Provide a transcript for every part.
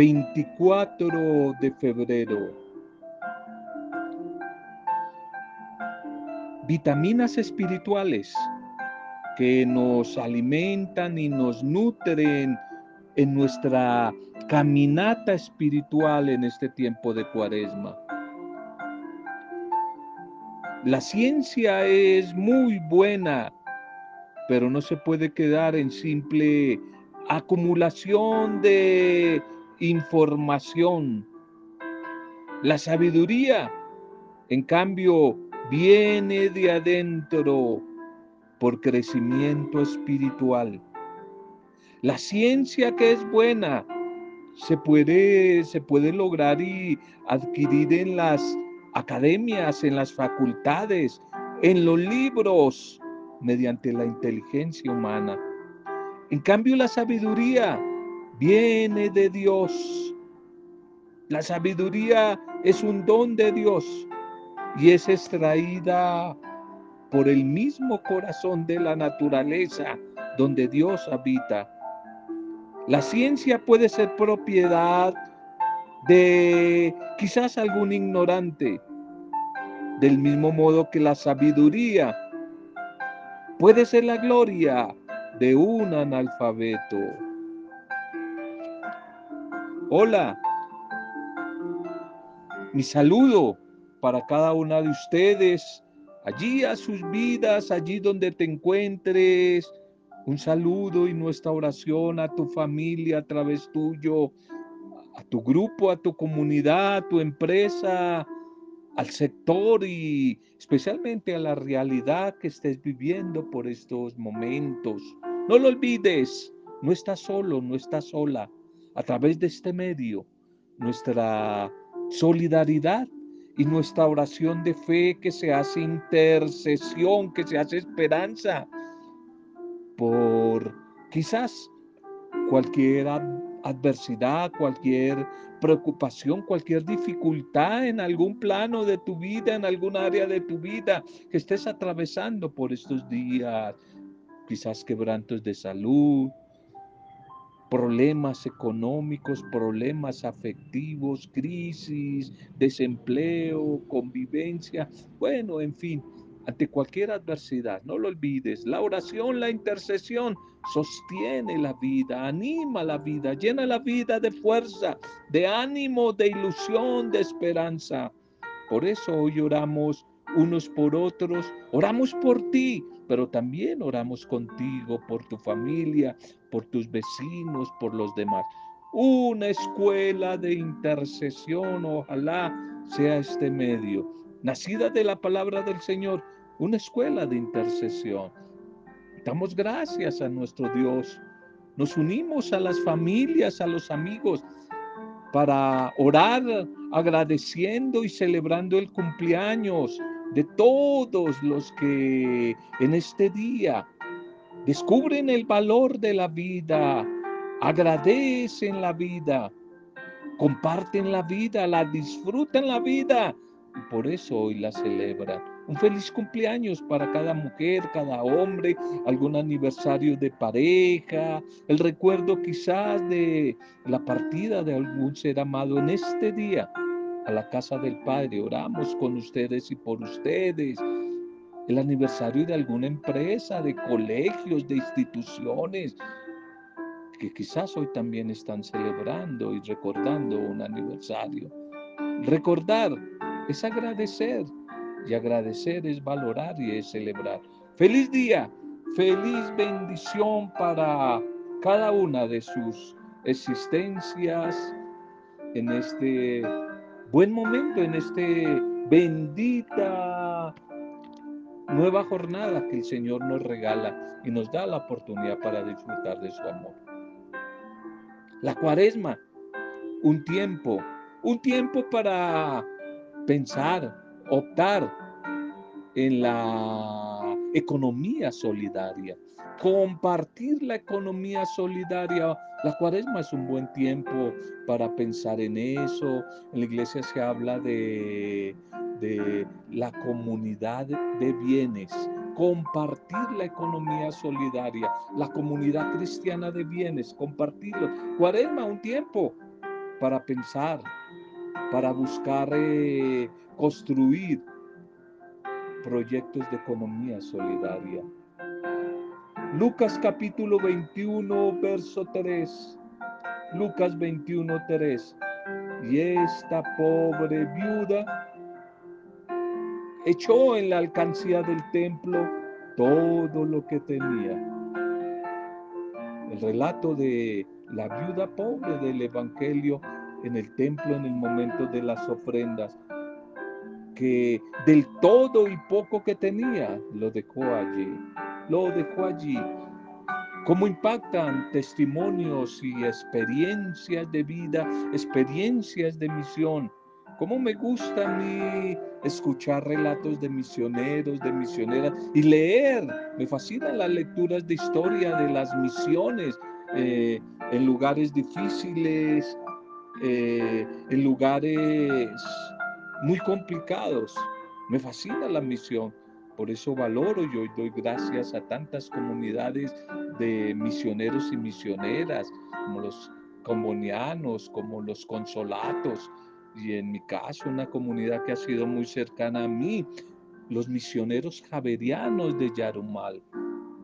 24 de febrero. Vitaminas espirituales que nos alimentan y nos nutren en nuestra caminata espiritual en este tiempo de cuaresma. La ciencia es muy buena, pero no se puede quedar en simple acumulación de información. La sabiduría, en cambio, viene de adentro por crecimiento espiritual. La ciencia que es buena se puede, se puede lograr y adquirir en las academias, en las facultades, en los libros, mediante la inteligencia humana. En cambio, la sabiduría viene de Dios. La sabiduría es un don de Dios y es extraída por el mismo corazón de la naturaleza donde Dios habita. La ciencia puede ser propiedad de quizás algún ignorante, del mismo modo que la sabiduría puede ser la gloria de un analfabeto. Hola, mi saludo para cada una de ustedes, allí a sus vidas, allí donde te encuentres. Un saludo y nuestra oración a tu familia a través tuyo, a tu grupo, a tu comunidad, a tu empresa, al sector y especialmente a la realidad que estés viviendo por estos momentos. No lo olvides, no estás solo, no estás sola. A través de este medio, nuestra solidaridad y nuestra oración de fe que se hace intercesión, que se hace esperanza por quizás cualquier adversidad, cualquier preocupación, cualquier dificultad en algún plano de tu vida, en algún área de tu vida que estés atravesando por estos días, quizás quebrantos de salud, problemas económicos, problemas afectivos, crisis, desempleo, convivencia, bueno, en fin, ante cualquier adversidad, no lo olvides, la oración, la intercesión sostiene la vida, anima la vida, llena la vida de fuerza, de ánimo, de ilusión, de esperanza. Por eso hoy oramos unos por otros, oramos por ti, pero también oramos contigo, por tu familia, por tus vecinos, por los demás. Una escuela de intercesión, ojalá sea este medio, nacida de la palabra del Señor, una escuela de intercesión. Damos gracias a nuestro Dios. Nos unimos a las familias, a los amigos, para orar agradeciendo y celebrando el cumpleaños de todos los que en este día descubren el valor de la vida, agradecen la vida, comparten la vida, la disfrutan la vida y por eso hoy la celebran. Un feliz cumpleaños para cada mujer, cada hombre, algún aniversario de pareja, el recuerdo quizás de la partida de algún ser amado en este día a la casa del Padre. Oramos con ustedes y por ustedes. El aniversario de alguna empresa, de colegios, de instituciones, que quizás hoy también están celebrando y recordando un aniversario. Recordar es agradecer y agradecer es valorar y es celebrar. Feliz día, feliz bendición para cada una de sus existencias en este buen momento en este bendita nueva jornada que el Señor nos regala y nos da la oportunidad para disfrutar de su amor. La cuaresma, un tiempo, un tiempo para pensar, optar en la economía solidaria, compartir la economía solidaria. La cuaresma es un buen tiempo para pensar en eso. En la iglesia se habla de, de la comunidad de bienes, compartir la economía solidaria, la comunidad cristiana de bienes, compartirlo. Cuaresma, un tiempo para pensar, para buscar eh, construir proyectos de economía solidaria. Lucas capítulo 21, verso 3. Lucas 21, 3. Y esta pobre viuda echó en la alcancía del templo todo lo que tenía. El relato de la viuda pobre del Evangelio en el templo en el momento de las ofrendas, que del todo y poco que tenía lo dejó allí, lo dejó allí. ¿Cómo impactan testimonios y experiencias de vida, experiencias de misión? ¿Cómo me gusta a mí escuchar relatos de misioneros, de misioneras y leer? Me fascinan las lecturas de historia de las misiones eh, en lugares difíciles, eh, en lugares muy complicados. Me fascina la misión. Por eso valoro y hoy doy gracias a tantas comunidades de misioneros y misioneras, como los comunianos, como los consolatos, y en mi caso una comunidad que ha sido muy cercana a mí, los misioneros javerianos de Yarumal.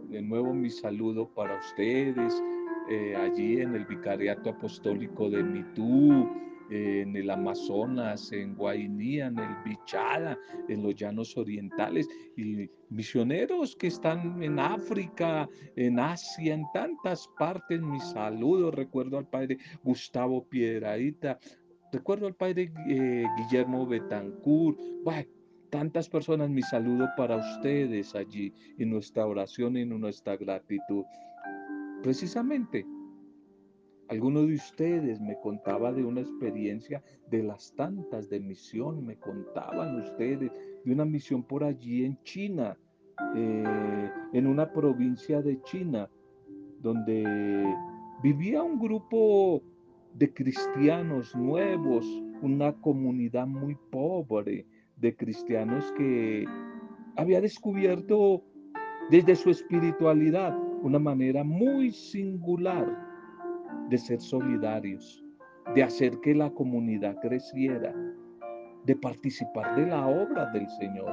De nuevo mi saludo para ustedes, eh, allí en el Vicariato Apostólico de Mitú, en el Amazonas, en Guainía, en el Bichada, en los llanos orientales, y misioneros que están en África, en Asia, en tantas partes. Mi saludo, recuerdo al padre Gustavo Piedraíta, recuerdo al padre eh, Guillermo Betancourt, bueno, tantas personas, mi saludo para ustedes allí, en nuestra oración y nuestra gratitud. Precisamente Alguno de ustedes me contaba de una experiencia de las tantas de misión, me contaban ustedes de una misión por allí en China, eh, en una provincia de China, donde vivía un grupo de cristianos nuevos, una comunidad muy pobre de cristianos que había descubierto desde su espiritualidad una manera muy singular de ser solidarios, de hacer que la comunidad creciera, de participar de la obra del Señor.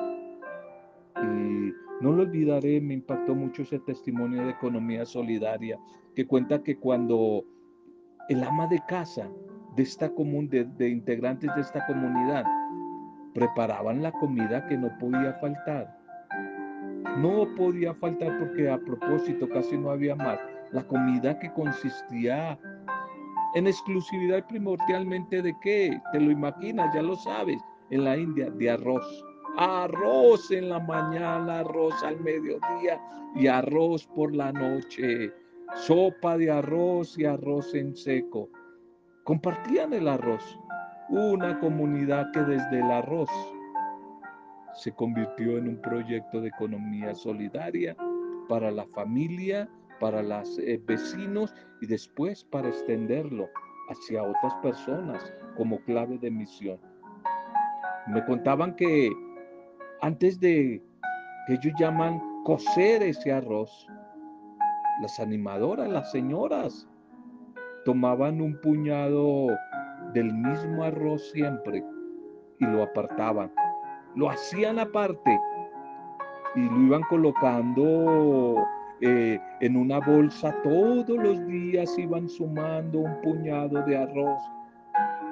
Y no lo olvidaré, me impactó mucho ese testimonio de economía solidaria que cuenta que cuando el ama de casa de esta común de, de integrantes de esta comunidad preparaban la comida que no podía faltar. No podía faltar porque a propósito casi no había más la comida que consistía en exclusividad primordialmente de qué, te lo imaginas, ya lo sabes, en la India, de arroz. Arroz en la mañana, arroz al mediodía y arroz por la noche. Sopa de arroz y arroz en seco. Compartían el arroz. Una comunidad que desde el arroz se convirtió en un proyecto de economía solidaria para la familia para los eh, vecinos y después para extenderlo hacia otras personas como clave de misión. Me contaban que antes de que ellos llaman cocer ese arroz, las animadoras, las señoras, tomaban un puñado del mismo arroz siempre y lo apartaban. Lo hacían aparte y lo iban colocando eh, en una bolsa todos los días iban sumando un puñado de arroz.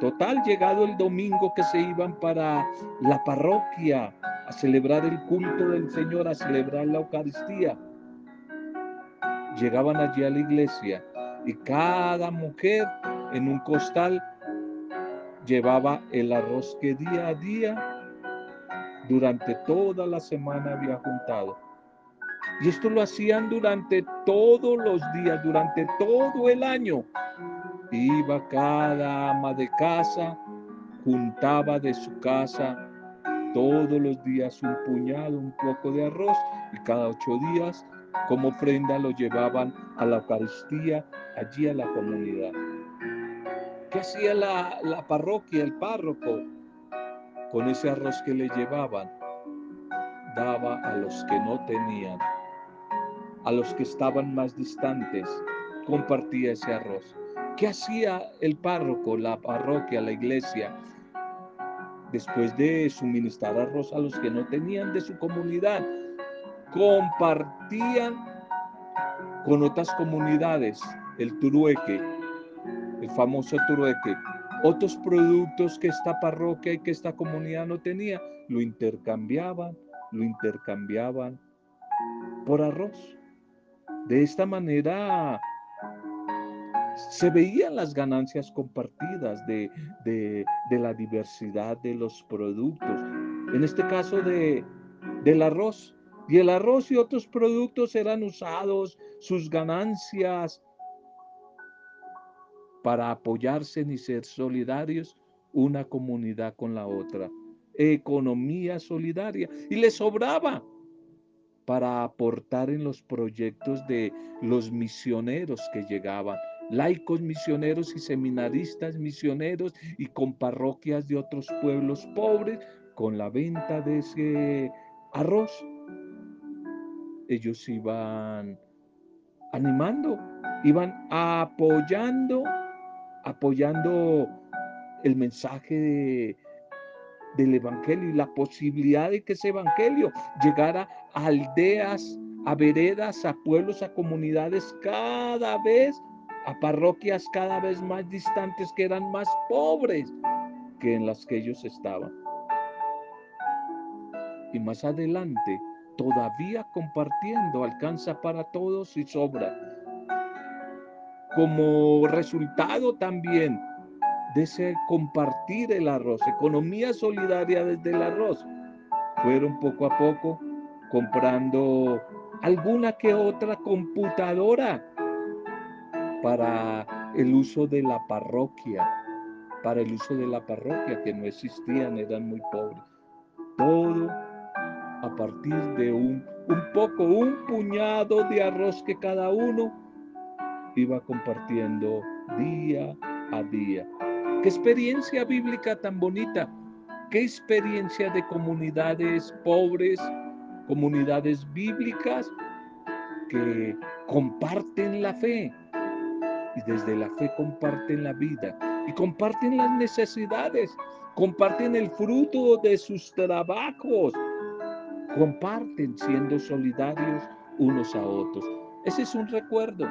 Total, llegado el domingo que se iban para la parroquia a celebrar el culto del Señor, a celebrar la Eucaristía, llegaban allí a la iglesia y cada mujer en un costal llevaba el arroz que día a día durante toda la semana había juntado. Y esto lo hacían durante todos los días, durante todo el año. Iba cada ama de casa, juntaba de su casa todos los días un puñado, un poco de arroz y cada ocho días como ofrenda lo llevaban a la Eucaristía, allí a la comunidad. ¿Qué hacía la, la parroquia, el párroco? Con ese arroz que le llevaban, daba a los que no tenían a los que estaban más distantes, compartía ese arroz. ¿Qué hacía el párroco, la parroquia, la iglesia? Después de suministrar arroz a los que no tenían de su comunidad, compartían con otras comunidades el turueque, el famoso turueque, otros productos que esta parroquia y que esta comunidad no tenía, lo intercambiaban, lo intercambiaban por arroz. De esta manera se veían las ganancias compartidas de, la diversidad de los productos. En este caso de, del arroz. Y el arroz y otros productos eran usados, sus ganancias, para apoyarse y ser solidarios una comunidad con la otra. Economía solidaria. Y le sobraba para aportar en los proyectos de los misioneros que llegaban laicos misioneros y seminaristas misioneros y con parroquias de otros pueblos pobres, con la venta de ese arroz, ellos iban animando, iban apoyando, apoyando el mensaje del Evangelio y la posibilidad de que ese Evangelio llegara a aldeas, a veredas, a pueblos, a comunidades cada vez a parroquias cada vez más distantes que eran más pobres que en las que ellos estaban. Y más adelante, todavía compartiendo, alcanza para todos y sobra. Como resultado también de ese compartir el arroz, economía solidaria desde el arroz, fueron poco a poco comprando alguna que otra computadora para el uso de la parroquia, para el uso de la parroquia que no existían, eran muy pobres. Todo a partir de un, un poco, un puñado de arroz que cada uno iba compartiendo día a día. Qué experiencia bíblica tan bonita, qué experiencia de comunidades pobres, comunidades bíblicas que comparten la fe, y desde la fe comparten la vida y comparten las necesidades, comparten el fruto de sus trabajos, comparten siendo solidarios unos a otros. Ese es un recuerdo.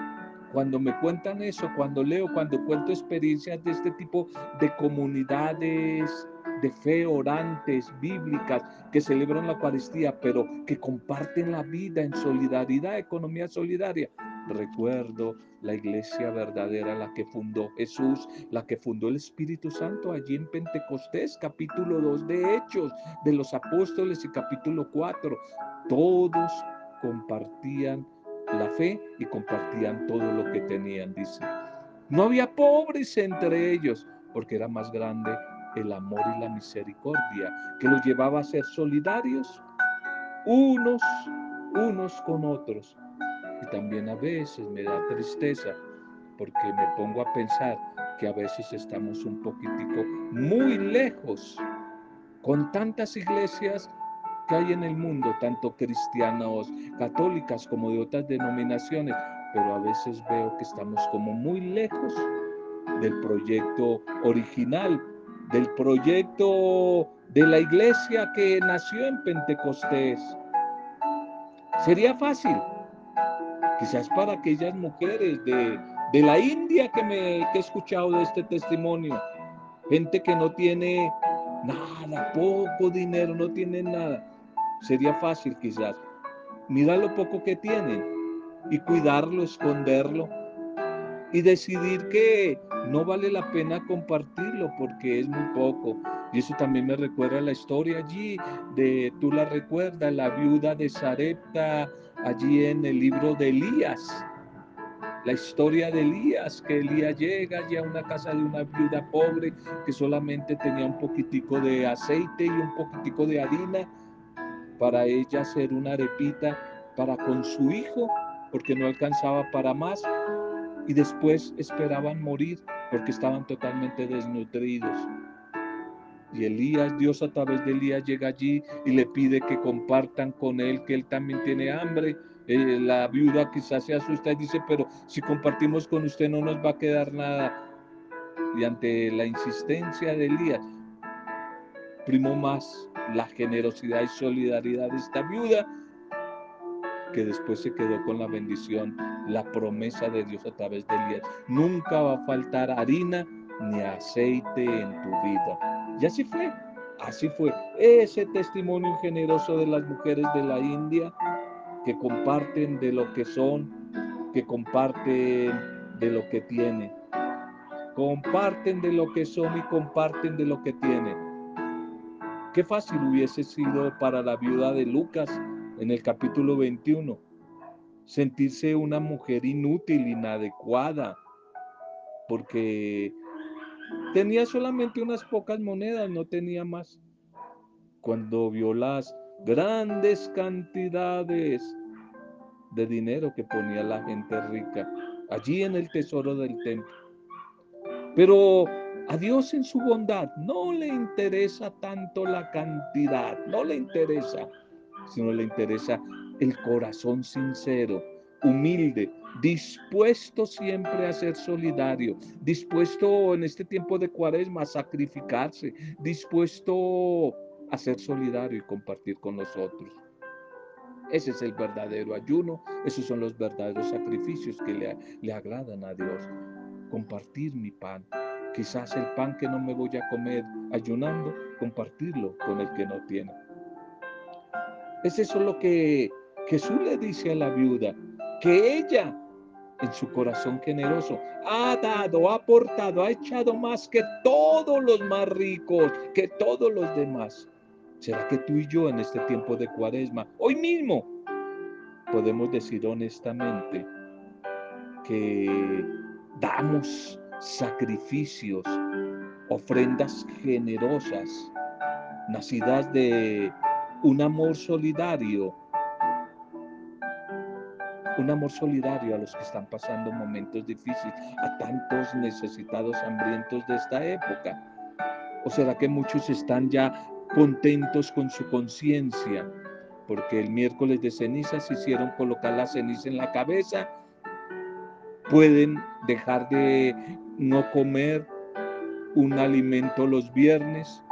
Cuando me cuentan eso, cuando leo, cuando cuento experiencias de este tipo de comunidades de fe orantes, bíblicas, que celebran la Eucaristía, pero que comparten la vida en solidaridad, economía solidaria, Recuerdo la iglesia verdadera, la que fundó Jesús, la que fundó el Espíritu Santo allí en Pentecostés, capítulo 2 de Hechos de los Apóstoles y capítulo 4. Todos compartían la fe y compartían todo lo que tenían, dice. No había pobres entre ellos, porque era más grande el amor y la misericordia que los llevaba a ser solidarios unos, unos con otros y también a veces me da tristeza porque me pongo a pensar que a veces estamos un poquitico muy lejos con tantas iglesias que hay en el mundo, tanto cristianos, católicas como de otras denominaciones, pero a veces veo que estamos como muy lejos del proyecto original, del proyecto de la iglesia que nació en Pentecostés. Sería fácil quizás para aquellas mujeres de, la India que, me, he escuchado de este testimonio, gente que no tiene nada, poco dinero, no tiene nada, sería fácil quizás mirar lo poco que tienen y cuidarlo, esconderlo y decidir que no vale la pena compartirlo porque es muy poco. Y eso también me recuerda la historia allí de, tú la recuerdas, la viuda de Sarepta allí en el libro de Elías. La historia de Elías, que Elías llega allí a una casa de una viuda pobre que solamente tenía un poquitico de aceite y un poquitico de harina para ella hacer una arepita para con su hijo, porque no alcanzaba para más. Y después esperaban morir porque estaban totalmente desnutridos. Y Elías, Dios a través de Elías llega allí y le pide que compartan con él, que él también tiene hambre. eh, la viuda quizás se asusta y dice, pero si compartimos con usted no nos va a quedar nada. Y ante la insistencia de Elías, primó más la generosidad y solidaridad de esta viuda, que después se quedó con la bendición, la promesa de Dios a través de Elías. Nunca va a faltar harina ni aceite en tu vida. Y así fue, así fue. Ese testimonio generoso de las mujeres de la India que comparten de lo que son, que comparten de lo que tienen. Comparten de lo que son y comparten de lo que tienen. Qué fácil hubiese sido para la viuda de Lucas en el capítulo 21 sentirse una mujer inútil, inadecuada, porque tenía solamente unas pocas monedas, no tenía más. Cuando vio las grandes cantidades de dinero que ponía la gente rica allí en el tesoro del templo. Pero a Dios en su bondad no le interesa tanto la cantidad, no le interesa, sino le interesa el corazón sincero, humilde, dispuesto siempre a ser solidario, dispuesto en este tiempo de cuaresma a sacrificarse, dispuesto a ser solidario y compartir con los otros. Ese es el verdadero ayuno, esos son los verdaderos sacrificios que le, le agradan a Dios. Compartir mi pan, Quizás el pan que no me voy a comer ayunando, compartirlo con el que no tiene. Es eso lo que Jesús le dice a la viuda, que ella en su corazón generoso ha dado, ha aportado, ha echado más que todos los más ricos, que todos los demás. ¿Será que tú y yo en este tiempo de cuaresma, hoy mismo, podemos decir honestamente que damos sacrificios, ofrendas generosas, nacidas de un amor solidario, un amor solidario a los que están pasando momentos difíciles, a tantos necesitados hambrientos de esta época. ¿O será que muchos están ya contentos con su conciencia? Porque el miércoles de cenizas hicieron colocar la ceniza en la cabeza pueden dejar de no comer un alimento los viernes,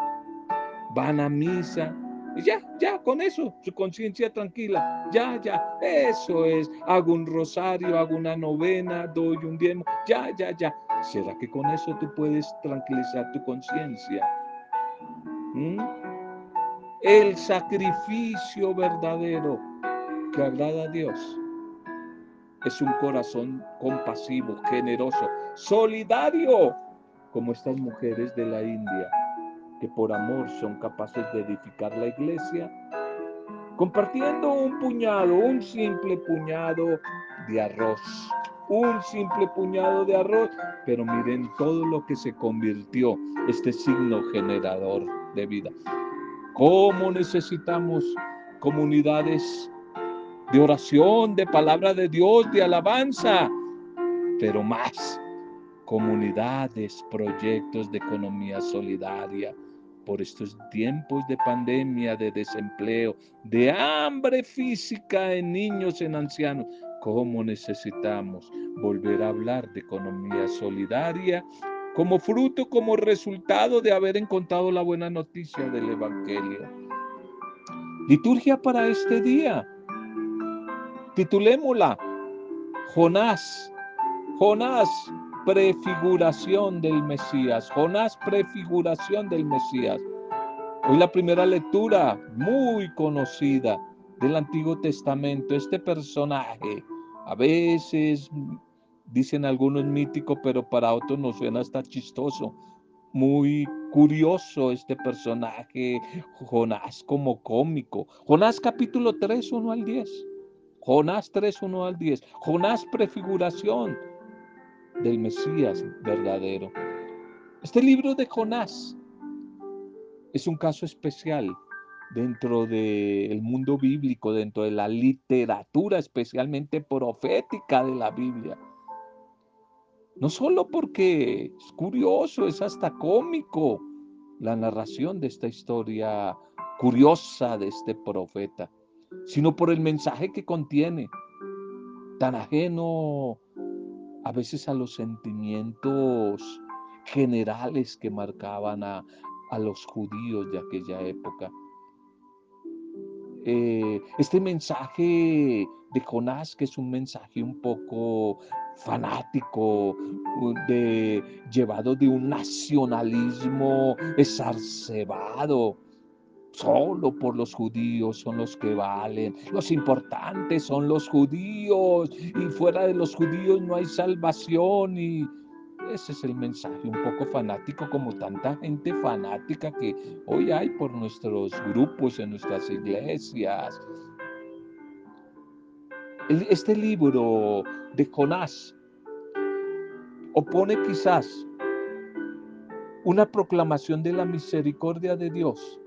van a misa, y ya, ya, con eso, su conciencia tranquila, ya, ya, eso es, hago un rosario, hago una novena, doy un diezmo, ya, ya, ya. ¿Será que con eso tú puedes tranquilizar tu conciencia? ¿Mm? El sacrificio verdadero que agrada a Dios es un corazón compasivo, generoso, solidario, como estas mujeres de la India, que por amor son capaces de edificar la iglesia, compartiendo un puñado, un simple puñado de arroz, un simple puñado de arroz, pero miren todo lo que se convirtió este signo generador de vida. ¿Cómo necesitamos comunidades de oración, de palabra de Dios, de alabanza, pero más comunidades, proyectos de economía solidaria por estos tiempos de pandemia, de desempleo, de hambre física en niños, en ancianos. ¿Cómo necesitamos volver a hablar de economía solidaria como fruto, como resultado de haber encontrado la buena noticia del Evangelio? Liturgia para este día Titulémosla Jonás. Jonás, prefiguración del Mesías. Jonás, prefiguración del Mesías. Hoy la primera lectura muy conocida del Antiguo Testamento. Este personaje, a veces dicen algunos mítico, pero para otros nos suena hasta chistoso. Muy curioso este personaje, Jonás como cómico. Jonás capítulo 3, 1 al 10. Jonás 3, 1 al 10. Jonás prefiguración del Mesías verdadero. Este libro de Jonás es un caso especial dentro del mundo bíblico, dentro de la literatura especialmente profética de la Biblia. No solo porque es curioso, es hasta cómico la narración de esta historia curiosa de este profeta, sino por el mensaje que contiene, tan ajeno a veces a los sentimientos generales que marcaban a, los judíos de aquella época. Eh, este mensaje de Jonás, que es un mensaje un poco fanático, de, llevado de un nacionalismo exacerbado, Solo por los judíos son los que valen. Los importantes son los judíos. Y fuera de los judíos no hay salvación. Y ese es el mensaje un poco fanático, como tanta gente fanática que hoy hay por nuestros grupos, en nuestras iglesias. Este libro de Jonás opone quizás una proclamación de la misericordia de Dios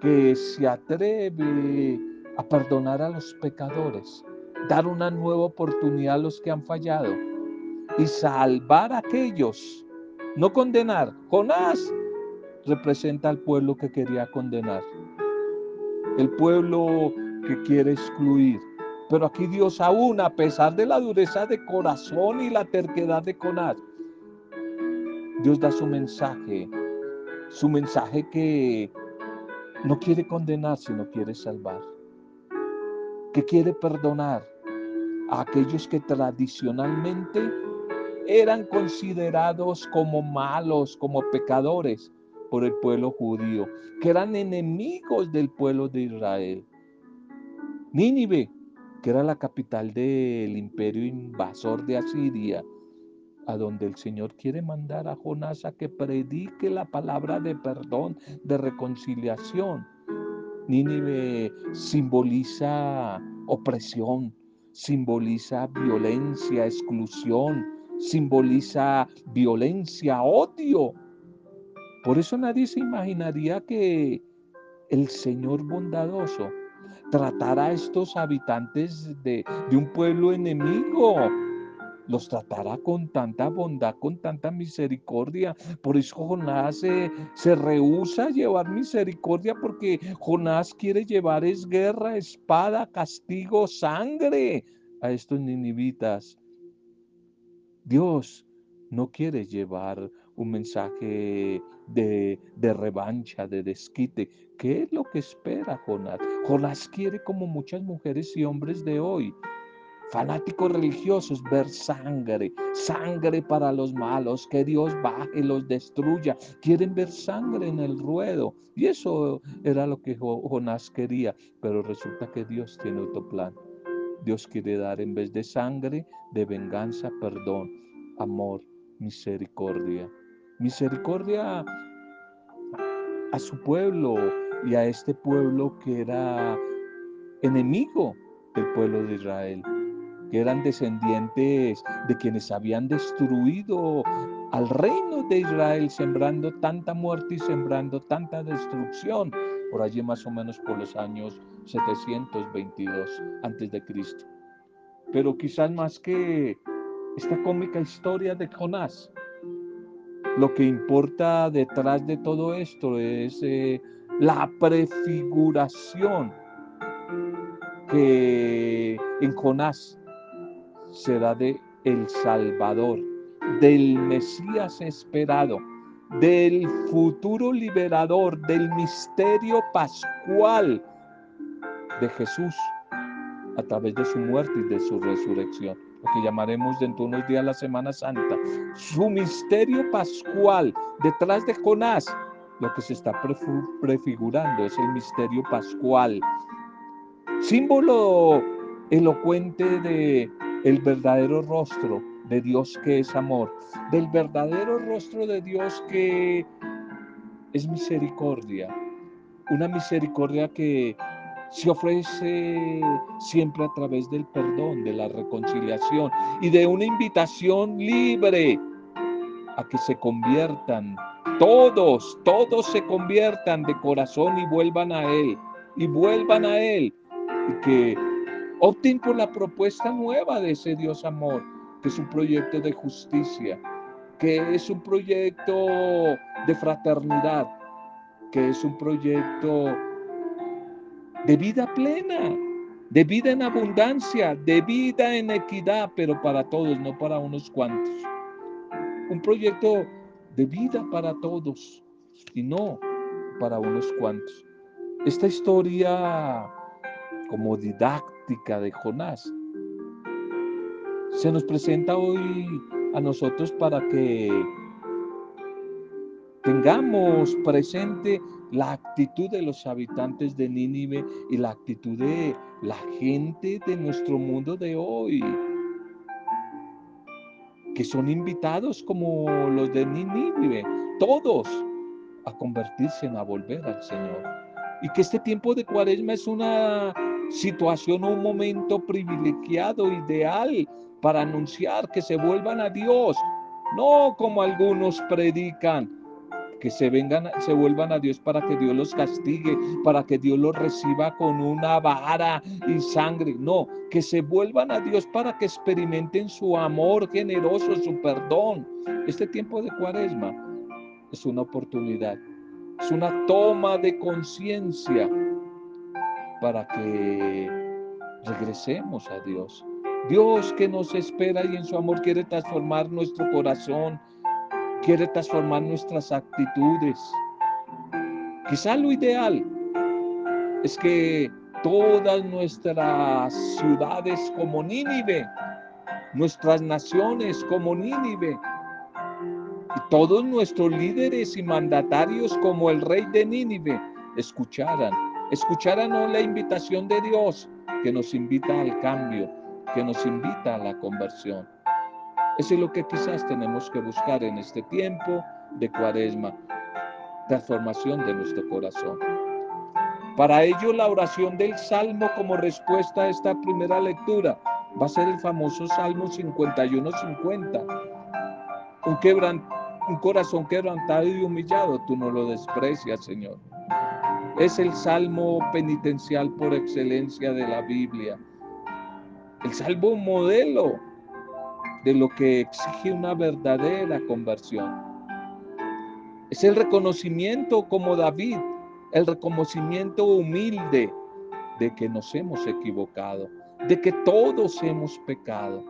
que se atreve a perdonar a los pecadores, dar una nueva oportunidad a los que han fallado y salvar a aquellos, no condenar. Jonás representa al pueblo que quería condenar, el pueblo que quiere excluir. Pero aquí Dios aún, a pesar de la dureza de corazón y la terquedad de Jonás, Dios da su mensaje, su mensaje que no quiere condenar, sino quiere salvar. Que quiere perdonar a aquellos que tradicionalmente eran considerados como malos, como pecadores por el pueblo judío, que eran enemigos del pueblo de Israel. Nínive, que era la capital del imperio invasor de Asiria, a donde el Señor quiere mandar a Jonás a que predique la palabra de perdón, de reconciliación. Nínive simboliza opresión, simboliza violencia, exclusión, simboliza violencia, odio. Por eso nadie se imaginaría que el Señor bondadoso tratara a estos habitantes de, de un pueblo enemigo los tratará con tanta bondad, con tanta misericordia. Por eso Jonás se rehúsa a llevar misericordia porque Jonás quiere llevar es guerra, espada, castigo, sangre a estos ninivitas. Dios no quiere llevar un mensaje de, de, revancha, de desquite. ¿Qué es lo que espera Jonás? Jonás quiere como muchas mujeres y hombres de hoy fanáticos religiosos, ver sangre, sangre para los malos, que Dios baje, los destruya. Quieren ver sangre en el ruedo. Y eso era lo que Jonás quería. Pero resulta que Dios tiene otro plan. Dios quiere dar en vez de sangre, de venganza, perdón, amor, misericordia. Misericordia a su pueblo y a este pueblo que era enemigo del pueblo de Israel que eran descendientes de quienes habían destruido al reino de Israel, sembrando tanta muerte y sembrando tanta destrucción, por allí más o menos por los años 722 antes de Cristo. Pero quizás más que esta cómica historia de Jonás, lo que importa detrás de todo esto es eh, la prefiguración que en Jonás será de el Salvador, del Mesías esperado, del futuro liberador, del misterio pascual de Jesús a través de su muerte y de su resurrección, lo que llamaremos dentro de unos días la Semana Santa. Su misterio pascual detrás de Jonás, lo que se está prefigurando es el misterio pascual, símbolo elocuente de el verdadero rostro de Dios que es amor, del verdadero rostro de Dios que es misericordia, una misericordia que se ofrece siempre a través del perdón, de la reconciliación y de una invitación libre a que se conviertan todos, todos se conviertan de corazón y vuelvan a Él, y vuelvan a Él, y que Opten por la propuesta nueva de ese Dios amor, que es un proyecto de justicia, que es un proyecto de fraternidad, que es un proyecto de vida plena, de vida en abundancia, de vida en equidad, pero para todos, no para unos cuantos. Un proyecto de vida para todos y no para unos cuantos. Esta historia como didáctica de Jonás se nos presenta hoy a nosotros para que tengamos presente la actitud de los habitantes de Nínive y la actitud de la gente de nuestro mundo de hoy, que son invitados como los de Nínive, todos, a convertirse en a volver al Señor. Y que este tiempo de cuaresma es una situación, un momento privilegiado, ideal para anunciar que se vuelvan a Dios, no como algunos predican, que se vengan, se vuelvan a Dios para que Dios los castigue, para que Dios los reciba con una vara y sangre. No, que se vuelvan a Dios para que experimenten su amor generoso, su perdón. Este tiempo de cuaresma es una oportunidad, es una toma de conciencia para que regresemos a Dios. Dios que nos espera y en su amor quiere transformar nuestro corazón, quiere transformar nuestras actitudes. Quizá lo ideal es que todas nuestras ciudades como Nínive, nuestras naciones como Nínive, y todos nuestros líderes y mandatarios como el rey de Nínive escucharan, escucharan la invitación de Dios que nos invita al cambio, que nos invita a la conversión. Eso es lo que quizás tenemos que buscar en este tiempo de cuaresma, transformación de nuestro corazón. Para ello, la oración del Salmo como respuesta a esta primera lectura va a ser el famoso Salmo 51-50. Un, un corazón quebrantado y humillado, tú no lo desprecias, Señor. Es el salmo penitencial por excelencia de la Biblia. El salmo modelo de lo que exige una verdadera conversión. Es el reconocimiento como David, el reconocimiento humilde de que nos hemos equivocado, de que todos hemos pecado.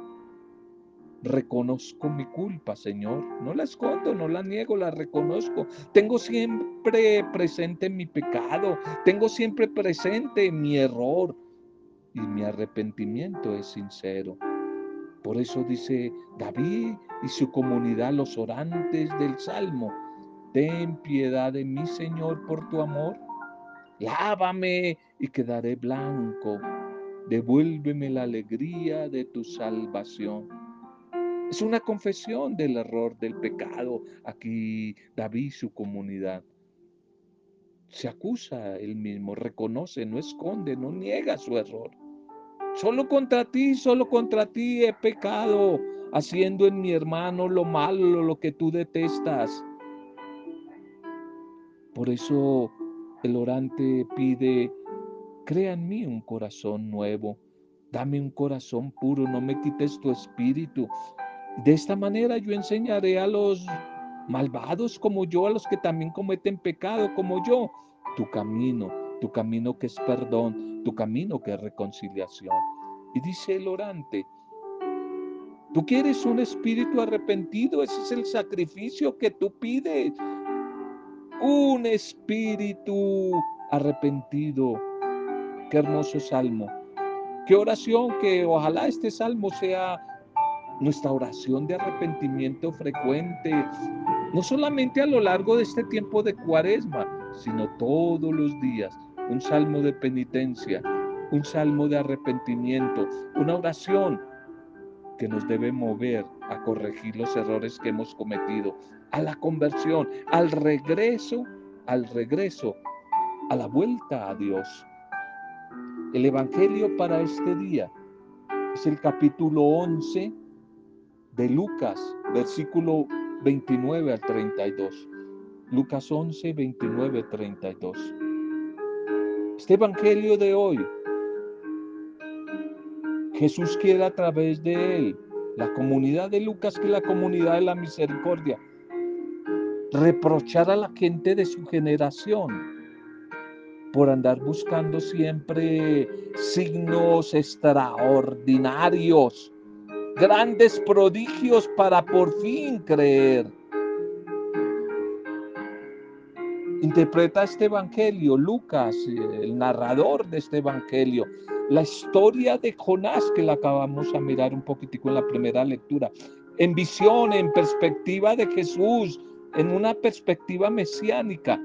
Reconozco mi culpa, Señor. No la escondo, no la niego, la reconozco. Tengo siempre presente mi pecado, tengo siempre presente mi error y mi arrepentimiento es sincero. Por eso dice David y su comunidad, los orantes del Salmo, ten piedad de mí, Señor, por tu amor. Lávame y quedaré blanco. Devuélveme la alegría de tu salvación. Es una confesión del error, del pecado. Aquí David su comunidad. Se acusa él mismo, reconoce, no esconde, no niega su error. Solo contra ti, solo contra ti he pecado, haciendo en mi hermano lo malo, lo que tú detestas. Por eso el orante pide, crea en mí un corazón nuevo, dame un corazón puro, no me quites tu espíritu. De esta manera yo enseñaré a los malvados como yo, a los que también cometen pecado como yo, tu camino, tu camino que es perdón, tu camino que es reconciliación. Y dice el orante, tú quieres un espíritu arrepentido, ese es el sacrificio que tú pides. Un espíritu arrepentido. Qué hermoso salmo. Qué oración, que ojalá este salmo sea nuestra oración de arrepentimiento frecuente, no solamente a lo largo de este tiempo de cuaresma, sino todos los días un salmo de penitencia, un salmo de arrepentimiento, una oración que nos debe mover a corregir los errores que hemos cometido, a la conversión, al regreso, al regreso, a la vuelta a Dios. El Evangelio para este día es el capítulo 11 de Lucas, versículo 29 al 32. Lucas 11, 29, 32. Este Evangelio de hoy, Jesús quiere a través de él, la comunidad de Lucas, que la comunidad de la misericordia, reprochar a la gente de su generación por andar buscando siempre signos extraordinarios, grandes prodigios para por fin creer. Interpreta este evangelio, Lucas, el narrador de este evangelio, la historia de Jonás que la acabamos a mirar un poquitico en la primera lectura, en visión, en perspectiva de Jesús, en una perspectiva mesiánica,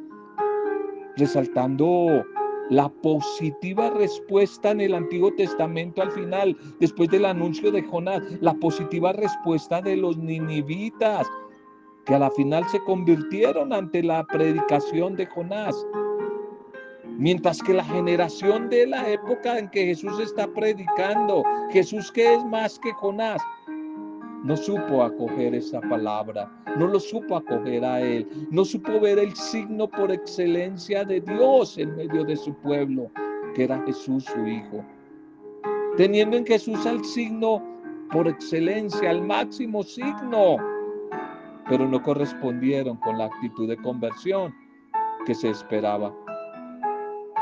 resaltando la positiva respuesta en el Antiguo Testamento al final, después del anuncio de Jonás, la positiva respuesta de los ninivitas, que a la final se convirtieron ante la predicación de Jonás. Mientras que la generación de la época en que Jesús está predicando, Jesús que es más que Jonás, no supo acoger esa palabra, no lo supo acoger a él, no supo ver el signo por excelencia de Dios en medio de su pueblo, que era Jesús su Hijo. Teniendo en Jesús al signo por excelencia, al máximo signo, pero no correspondieron con la actitud de conversión que se esperaba.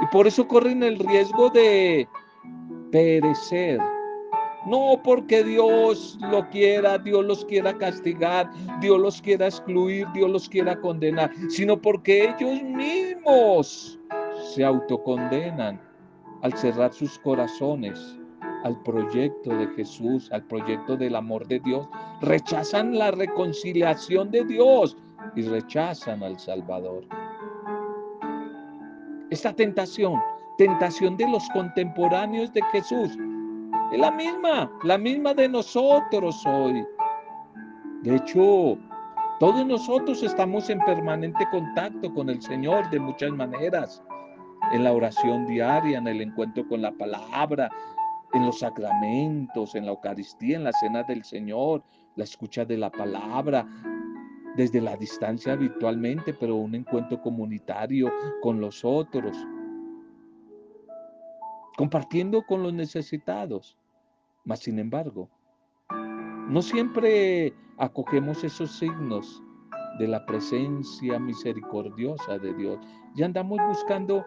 Y por eso corren el riesgo de perecer. No porque Dios lo quiera, Dios los quiera castigar, Dios los quiera excluir, Dios los quiera condenar, sino porque ellos mismos se autocondenan al cerrar sus corazones al proyecto de Jesús, al proyecto del amor de Dios, rechazan la reconciliación de Dios y rechazan al Salvador. Esta tentación, tentación de los contemporáneos de Jesús, es la misma, la misma de nosotros hoy. De hecho, todos nosotros estamos en permanente contacto con el Señor de muchas maneras, en la oración diaria, en el encuentro con la palabra, en los sacramentos, en la Eucaristía, en la cena del Señor, la escucha de la palabra, desde la distancia habitualmente, pero un encuentro comunitario con los otros, compartiendo con los necesitados. Mas, sin embargo, no siempre acogemos esos signos de la presencia misericordiosa de Dios. Ya andamos buscando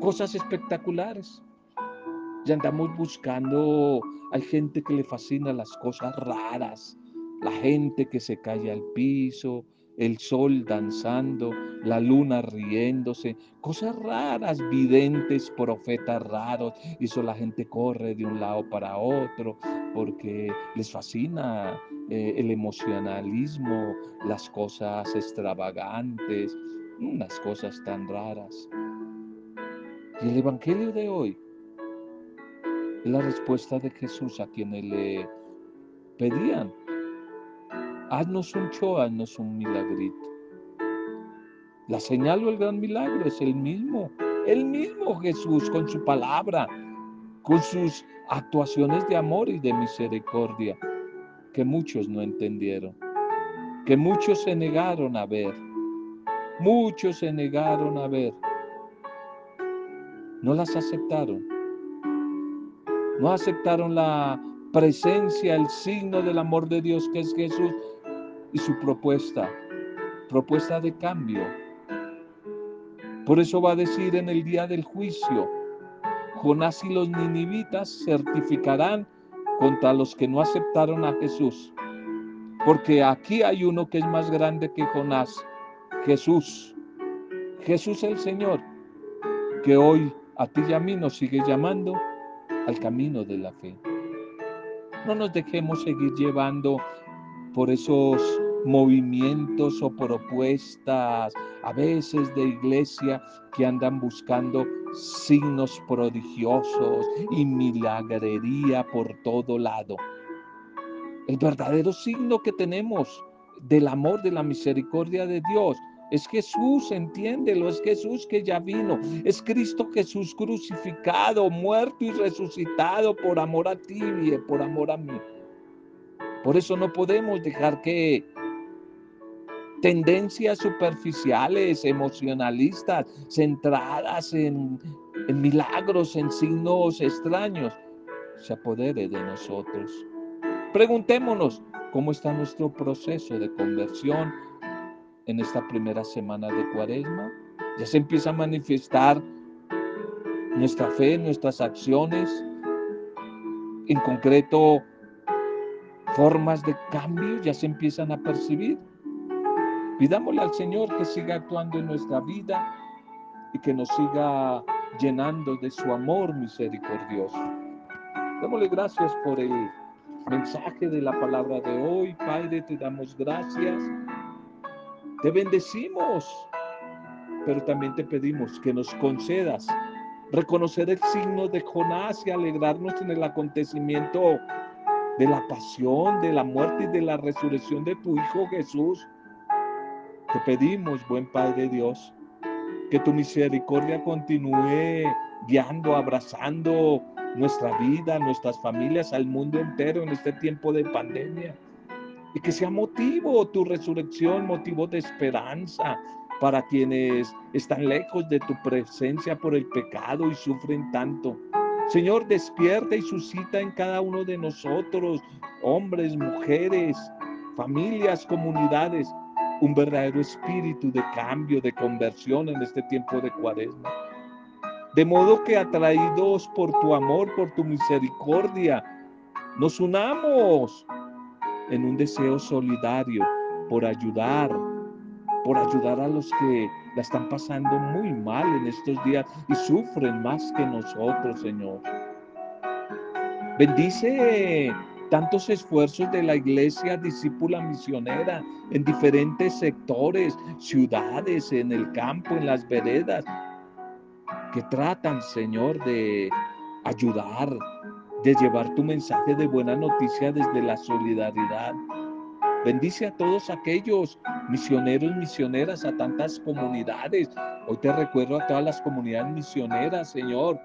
cosas espectaculares. Ya andamos buscando, hay gente que le fascina las cosas raras, la gente que se cae al piso, el sol danzando, la luna riéndose, cosas raras, videntes, profetas raros, y la gente corre de un lado para otro porque les fascina eh, el emocionalismo, las cosas extravagantes, unas cosas tan raras. Y el Evangelio de hoy es la respuesta de Jesús a quienes le pedían, haznos un show, haznos un milagrito. La señal o el gran milagro es el mismo, el mismo Jesús con su palabra, con sus actuaciones de amor y de misericordia, que muchos no entendieron, que muchos se negaron a ver, muchos se negaron a ver, no las aceptaron. No aceptaron la presencia, el signo del amor de Dios que es Jesús y su propuesta, propuesta de cambio. Por eso va a decir en el día del juicio, Jonás y los ninivitas certificarán contra los que no aceptaron a Jesús. Porque aquí hay uno que es más grande que Jonás, Jesús. Jesús el Señor, que hoy a ti y a mí nos sigue llamando al camino de la fe. No nos dejemos seguir llevando por esos movimientos o propuestas a veces de iglesia que andan buscando signos prodigiosos y milagrería por todo lado. El verdadero signo que tenemos del amor, de la misericordia de Dios, es Jesús, entiéndelo, es Jesús que ya vino. Es Cristo Jesús crucificado, muerto y resucitado por amor a ti y por amor a mí. Por eso no podemos dejar que tendencias superficiales, emocionalistas, centradas en, milagros, en signos extraños, se apodere de nosotros. Preguntémonos cómo está nuestro proceso de conversión en esta primera semana de cuaresma. Ya se empieza a manifestar nuestra fe, nuestras acciones, en concreto formas de cambio ya se empiezan a percibir. Pidámosle al Señor que siga actuando en nuestra vida y que nos siga llenando de su amor misericordioso. Démosle gracias por el mensaje de la palabra de hoy. Padre, te damos gracias. Te bendecimos, pero también te pedimos que nos concedas reconocer el signo de Jonás y alegrarnos en el acontecimiento de la pasión, de la muerte y de la resurrección de tu Hijo Jesús. Te pedimos, buen Padre Dios, que tu misericordia continúe guiando, abrazando nuestra vida, nuestras familias, al mundo entero en este tiempo de pandemia. Y que sea motivo tu resurrección, motivo de esperanza para quienes están lejos de tu presencia por el pecado y sufren tanto. Señor, despierta y suscita en cada uno de nosotros, hombres, mujeres, familias, comunidades, un verdadero espíritu de cambio, de conversión en este tiempo de cuaresma. De modo que atraídos por tu amor, por tu misericordia, nos unamos en un deseo solidario por ayudar, por ayudar a los que la están pasando muy mal en estos días y sufren más que nosotros, Señor. Bendice tantos esfuerzos de la iglesia discípula misionera en diferentes sectores, ciudades, en el campo, en las veredas, que tratan, Señor, de ayudar, de llevar tu mensaje de buena noticia desde la solidaridad. Bendice a todos aquellos misioneros, misioneras, a tantas comunidades. Hoy te recuerdo a todas las comunidades misioneras, Señor.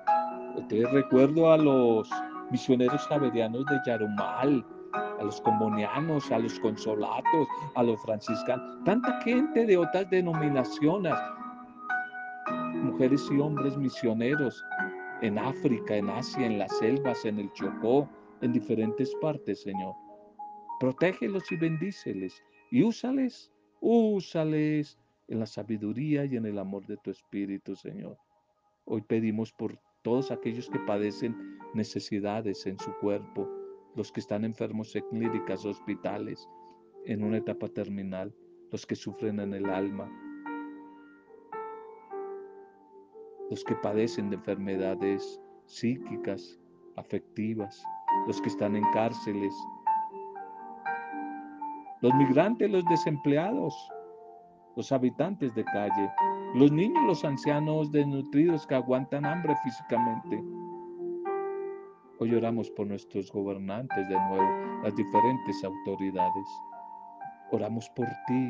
Hoy te recuerdo a los misioneros javerianos de Yarumal, a los combonianos, a los consolatos, a los franciscanos, tanta gente de otras denominaciones, mujeres y hombres misioneros en África, en Asia, en las selvas, en el Chocó, en diferentes partes, Señor. Protégelos y bendíceles y úsales, úsales en la sabiduría y en el amor de tu Espíritu, Señor. Hoy pedimos por todos aquellos que padecen necesidades en su cuerpo, los que están enfermos en clínicas, hospitales, en una etapa terminal, los que sufren en el alma, los que padecen de enfermedades psíquicas, afectivas, los que están en cárceles, los migrantes, los desempleados, los habitantes de calle, los niños, los ancianos desnutridos que aguantan hambre físicamente. Hoy oramos por nuestros gobernantes de nuevo, las diferentes autoridades. Oramos por ti,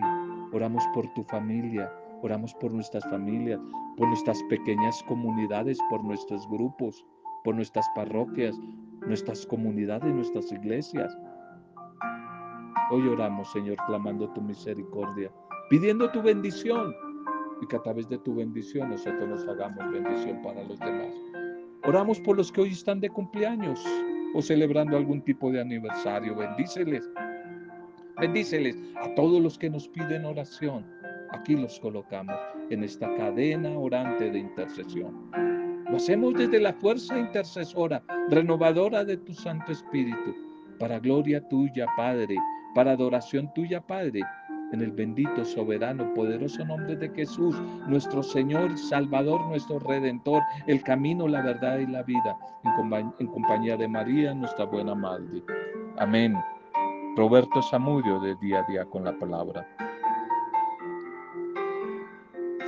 oramos por tu familia, oramos por nuestras familias, por nuestras pequeñas comunidades, por nuestros grupos, por nuestras parroquias, nuestras comunidades, nuestras iglesias. Hoy oramos, Señor, clamando tu misericordia, pidiendo tu bendición y que a través de tu bendición nosotros nos hagamos bendición para los demás. Oramos por los que hoy están de cumpleaños o celebrando algún tipo de aniversario. Bendíceles. Bendíceles a todos los que nos piden oración. Aquí los colocamos en esta cadena orante de intercesión. Lo hacemos desde la fuerza intercesora, renovadora de tu Santo Espíritu, para gloria tuya, Padre, para adoración tuya, Padre, en el bendito, soberano, poderoso nombre de Jesús, nuestro Señor, Salvador, nuestro Redentor, el camino, la verdad y la vida, en, compañía de María, nuestra buena Madre. Amén. Roberto Samudio de día a día con la palabra.